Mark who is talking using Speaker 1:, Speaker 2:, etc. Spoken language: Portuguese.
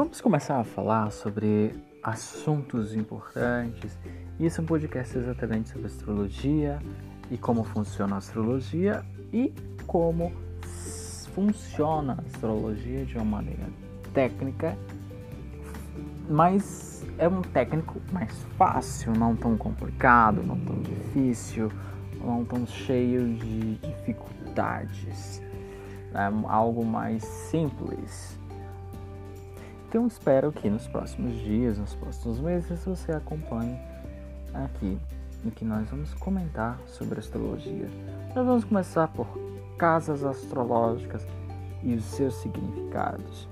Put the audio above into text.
Speaker 1: Vamos começar a falar sobre assuntos importantes. Isso é um podcast exatamente sobre astrologia e como funciona a astrologia e como funciona a astrologia de uma maneira técnica, mas é um técnico mais fácil, não tão complicado, não tão difícil, não tão cheio de dificuldades. É algo mais simples então espero que nos próximos dias, nos próximos meses, você acompanhe aqui em que nós vamos comentar sobre astrologia. Nós vamos começar por casas astrológicas e os seus significados.